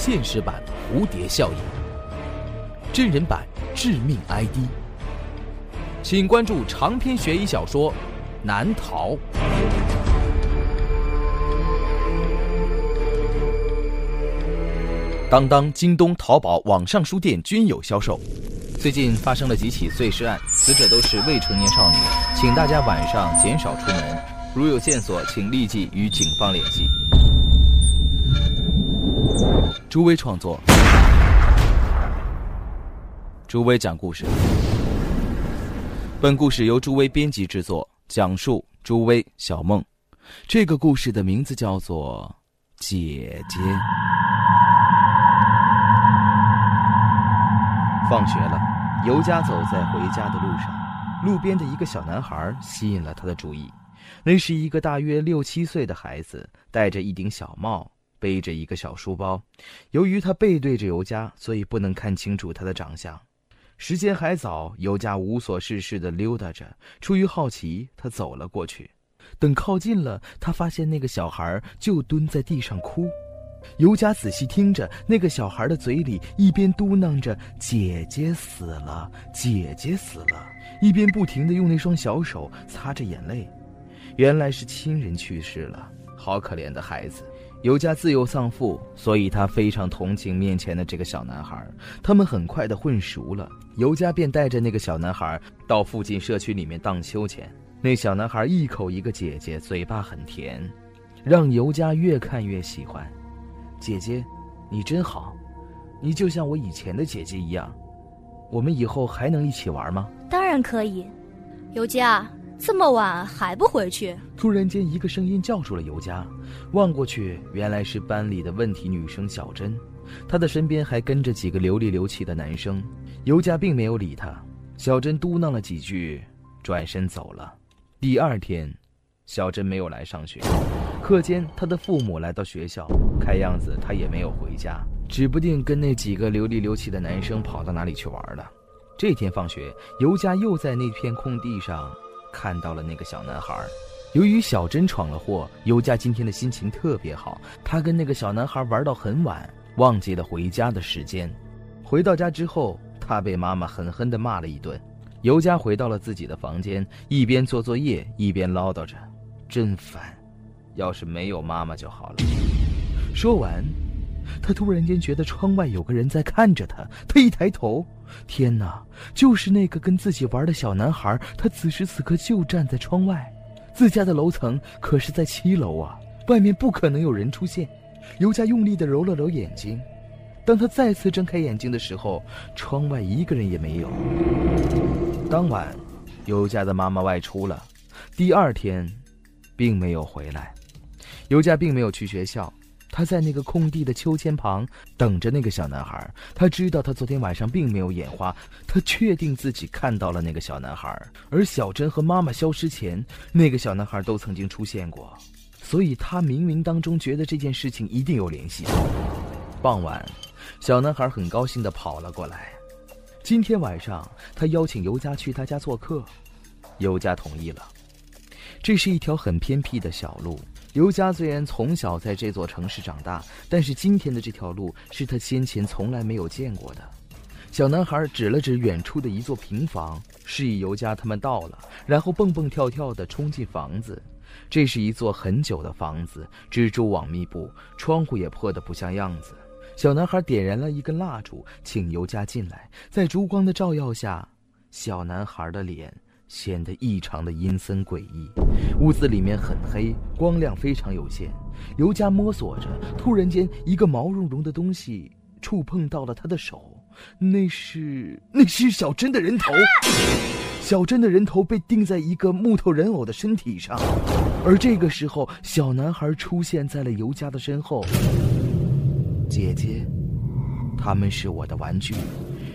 现实版蝴蝶效应，真人版致命 ID，请关注长篇悬疑小说《难逃》。当当、京东、淘宝网上书店均有销售。最近发生了几起碎尸案，死者都是未成年少女，请大家晚上减少出门。如有线索，请立即与警方联系。朱威创作，朱威讲故事。本故事由朱威编辑制作，讲述朱威、小梦。这个故事的名字叫做《姐姐》。放学了，尤佳走在回家的路上，路边的一个小男孩吸引了他的注意。那是一个大约六七岁的孩子，戴着一顶小帽，背着一个小书包。由于他背对着尤佳，所以不能看清楚他的长相。时间还早，尤佳无所事事地溜达着。出于好奇，他走了过去。等靠近了，他发现那个小孩就蹲在地上哭。尤佳仔细听着，那个小孩的嘴里一边嘟囔着“姐姐死了，姐姐死了”，一边不停地用那双小手擦着眼泪。原来是亲人去世了，好可怜的孩子。尤佳自幼丧父，所以他非常同情面前的这个小男孩。他们很快的混熟了，尤佳便带着那个小男孩到附近社区里面荡秋千。那小男孩一口一个姐姐，嘴巴很甜，让尤佳越看越喜欢。姐姐，你真好，你就像我以前的姐姐一样。我们以后还能一起玩吗？当然可以。尤佳，这么晚还不回去？突然间，一个声音叫住了尤佳。望过去，原来是班里的问题女生小珍，她的身边还跟着几个流里流气的男生。尤佳并没有理她。小珍嘟囔了几句，转身走了。第二天，小珍没有来上学。课间，他的父母来到学校，看样子他也没有回家，指不定跟那几个流里流气的男生跑到哪里去玩了。这天放学，尤佳又在那片空地上看到了那个小男孩。由于小珍闯了祸，尤佳今天的心情特别好，他跟那个小男孩玩到很晚，忘记了回家的时间。回到家之后，他被妈妈狠狠地骂了一顿。尤佳回到了自己的房间，一边做作业一边唠叨着：“真烦。”要是没有妈妈就好了。说完，他突然间觉得窗外有个人在看着他。他一抬头，天哪，就是那个跟自己玩的小男孩。他此时此刻就站在窗外，自家的楼层可是在七楼啊，外面不可能有人出现。尤佳用力地揉了揉眼睛，当他再次睁开眼睛的时候，窗外一个人也没有。当晚，尤佳的妈妈外出了，第二天，并没有回来。尤佳并没有去学校，他在那个空地的秋千旁等着那个小男孩。他知道他昨天晚上并没有眼花，他确定自己看到了那个小男孩。而小珍和妈妈消失前，那个小男孩都曾经出现过，所以他冥冥当中觉得这件事情一定有联系。傍晚，小男孩很高兴地跑了过来。今天晚上，他邀请尤佳去他家做客，尤佳同意了。这是一条很偏僻的小路。尤佳虽然从小在这座城市长大，但是今天的这条路是他先前从来没有见过的。小男孩指了指远处的一座平房，示意尤佳他们到了，然后蹦蹦跳跳地冲进房子。这是一座很久的房子，蜘蛛网密布，窗户也破得不像样子。小男孩点燃了一根蜡烛，请尤佳进来。在烛光的照耀下，小男孩的脸。显得异常的阴森诡异，屋子里面很黑，光亮非常有限。尤佳摸索着，突然间，一个毛茸茸的东西触碰到了他的手，那是那是小珍的人头。小珍的人头被钉在一个木头人偶的身体上，而这个时候，小男孩出现在了尤佳的身后。姐姐，他们是我的玩具，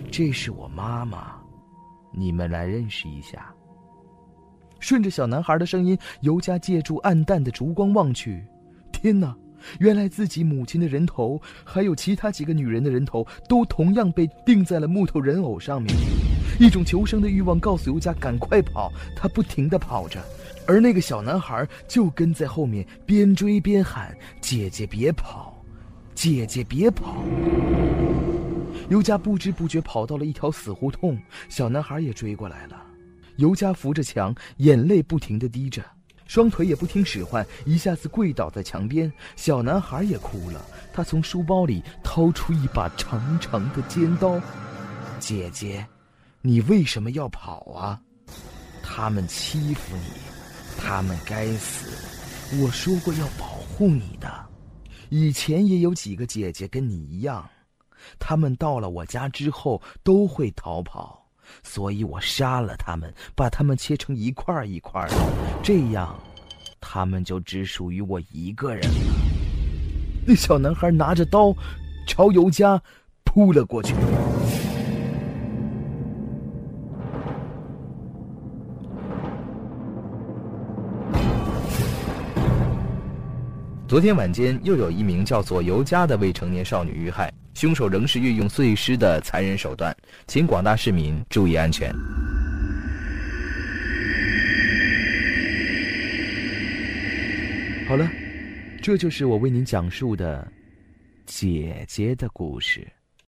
这是我妈妈，你们来认识一下。顺着小男孩的声音，尤佳借助暗淡的烛光望去，天哪！原来自己母亲的人头，还有其他几个女人的人头，都同样被钉在了木头人偶上面。一种求生的欲望告诉尤佳赶快跑，他不停地跑着，而那个小男孩就跟在后面，边追边喊：“姐姐别跑，姐姐别跑！尤佳不知不觉跑到了一条死胡同，小男孩也追过来了。尤佳扶着墙，眼泪不停地滴着，双腿也不听使唤，一下子跪倒在墙边。小男孩也哭了，他从书包里掏出一把长长的尖刀。姐姐，你为什么要跑啊？他们欺负你，他们该死！我说过要保护你的。以前也有几个姐姐跟你一样，他们到了我家之后都会逃跑。所以我杀了他们，把他们切成一块一块的，这样，他们就只属于我一个人了。那小男孩拿着刀，朝尤佳扑了过去。昨天晚间，又有一名叫做尤佳的未成年少女遇害。凶手仍是运用碎尸的残忍手段，请广大市民注意安全。好了，这就是我为您讲述的姐姐的故事。